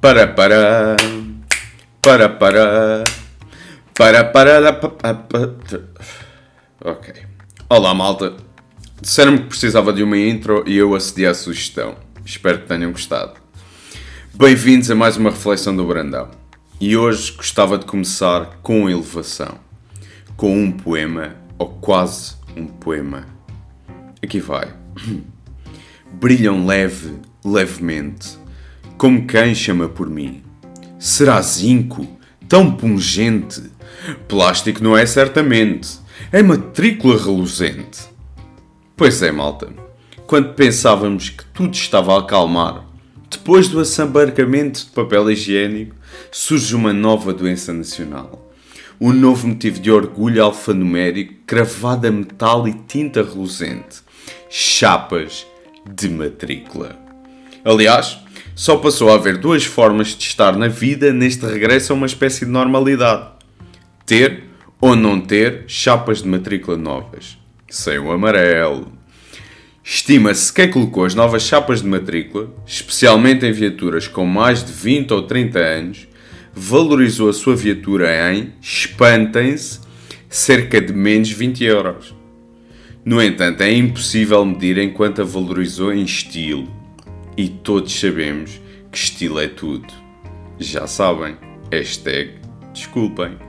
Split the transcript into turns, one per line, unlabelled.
Para para para para para para para Ok. Olá malta. Disseram-me que precisava de uma intro e eu acedi à sugestão. Espero que tenham gostado. Bem-vindos a mais uma reflexão do Brandão. E hoje gostava de começar com elevação. Com um poema, ou quase um poema. Aqui vai. Brilham leve, levemente, como quem chama por mim. Será zinco, tão pungente? Plástico não é certamente, é matrícula reluzente. Pois é, malta. Quando pensávamos que tudo estava a acalmar, depois do assambarcamento de papel higiênico, surge uma nova doença nacional. Um novo motivo de orgulho alfanumérico, cravado a metal e tinta reluzente. Chapas de matrícula. Aliás, só passou a haver duas formas de estar na vida neste regresso a uma espécie de normalidade: ter ou não ter chapas de matrícula novas. Sem o amarelo. Estima-se que quem colocou as novas chapas de matrícula, especialmente em viaturas com mais de 20 ou 30 anos, valorizou a sua viatura em, espantem-se, cerca de menos 20 euros. No entanto, é impossível medir enquanto a valorizou em estilo. E todos sabemos que estilo é tudo. Já sabem. Hashtag desculpem.